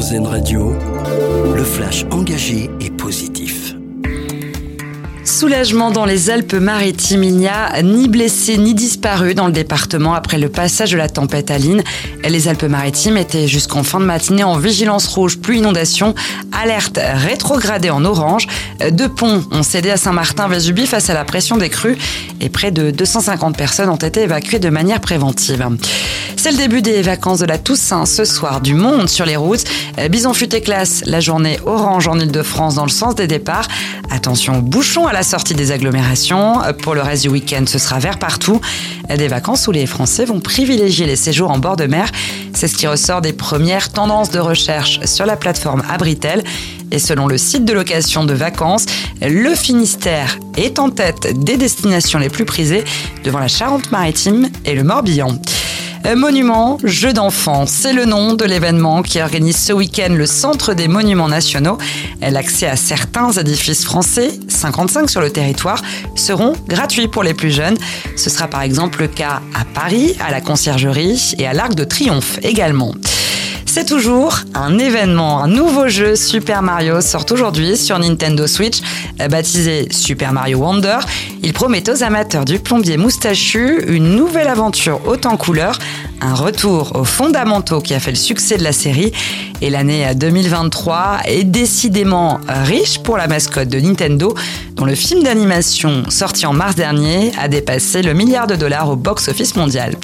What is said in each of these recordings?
Radio, le flash engagé et positif. Soulagement dans les Alpes-Maritimes. Il n'y a ni blessés ni disparus dans le département après le passage de la tempête Aline. Les Alpes-Maritimes étaient jusqu'en fin de matinée en vigilance rouge plus inondation. Alerte rétrogradée en orange. Deux ponts ont cédé à Saint-Martin-Vésubie face à la pression des crues et près de 250 personnes ont été évacuées de manière préventive. C'est le début des vacances de la Toussaint ce soir. Du monde sur les routes. Bison futé classe la journée orange en Ile-de-France dans le sens des départs. Attention bouchons à la sortie des agglomérations. Pour le reste du week-end, ce sera vert partout. Des vacances où les Français vont privilégier les séjours en bord de mer. C'est ce qui ressort des premières tendances de recherche sur la plateforme Abritel. Et selon le site de location de vacances, le Finistère est en tête des destinations les plus prisées devant la Charente-Maritime et le Morbihan. Monument, jeu d'enfants, c'est le nom de l'événement qui organise ce week-end le Centre des Monuments Nationaux. L'accès à certains édifices français, 55 sur le territoire, seront gratuits pour les plus jeunes. Ce sera par exemple le cas à Paris, à la Conciergerie et à l'Arc de Triomphe également. C'est toujours un événement. Un nouveau jeu Super Mario sort aujourd'hui sur Nintendo Switch, baptisé Super Mario Wonder. Il promet aux amateurs du plombier moustachu une nouvelle aventure haute en couleurs, un retour aux fondamentaux qui a fait le succès de la série. Et l'année 2023 est décidément riche pour la mascotte de Nintendo, dont le film d'animation sorti en mars dernier a dépassé le milliard de dollars au box-office mondial.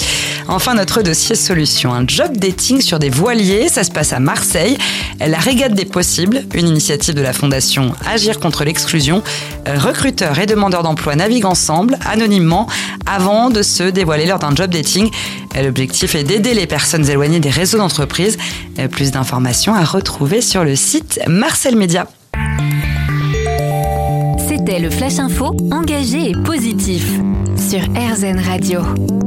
Enfin, notre dossier solution, un job dating sur des voiliers, ça se passe à Marseille. La régate des possibles, une initiative de la fondation Agir contre l'exclusion. Recruteurs et demandeurs d'emploi naviguent ensemble, anonymement, avant de se dévoiler lors d'un job dating. L'objectif est d'aider les personnes éloignées des réseaux d'entreprise. Plus d'informations à retrouver sur le site Marcel Média. C'était le Flash Info, engagé et positif sur RZN Radio.